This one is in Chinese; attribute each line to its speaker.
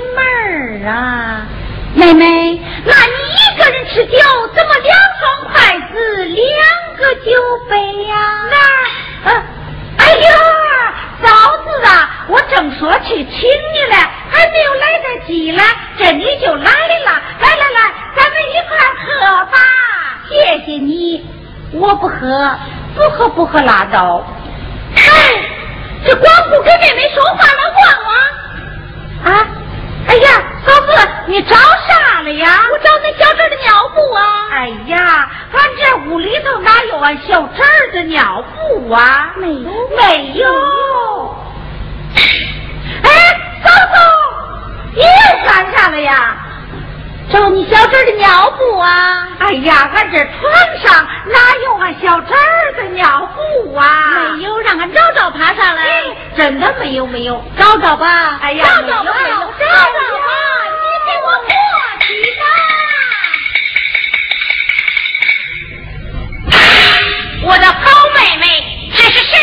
Speaker 1: 解闷儿啊。妹妹，那你一个人吃酒，怎么两双筷子，两个酒杯呀？那，呃，哎呀，嫂子啊，我正说去请你嘞，还没有来得及呢，这你就来了。来来来，咱们一块喝吧。谢谢你，我不喝，不喝不喝拉倒。哎，这光顾跟妹妹说话了，忘了啊。哎呀，嫂子，你找啥了呀？我找那小侄的尿布啊！哎呀，俺这屋里头哪有俺小侄儿的尿布啊？没有，没有。哎，嫂子，你又干啥了呀？找你小侄儿的尿布啊。哎呀俺这床上哪有俺小侄儿的尿布啊？没有让俺找找爬上来。真的没有没有找找吧。哎呀找找吧找找吧你给我过去吧。我的好妹妹这是谁？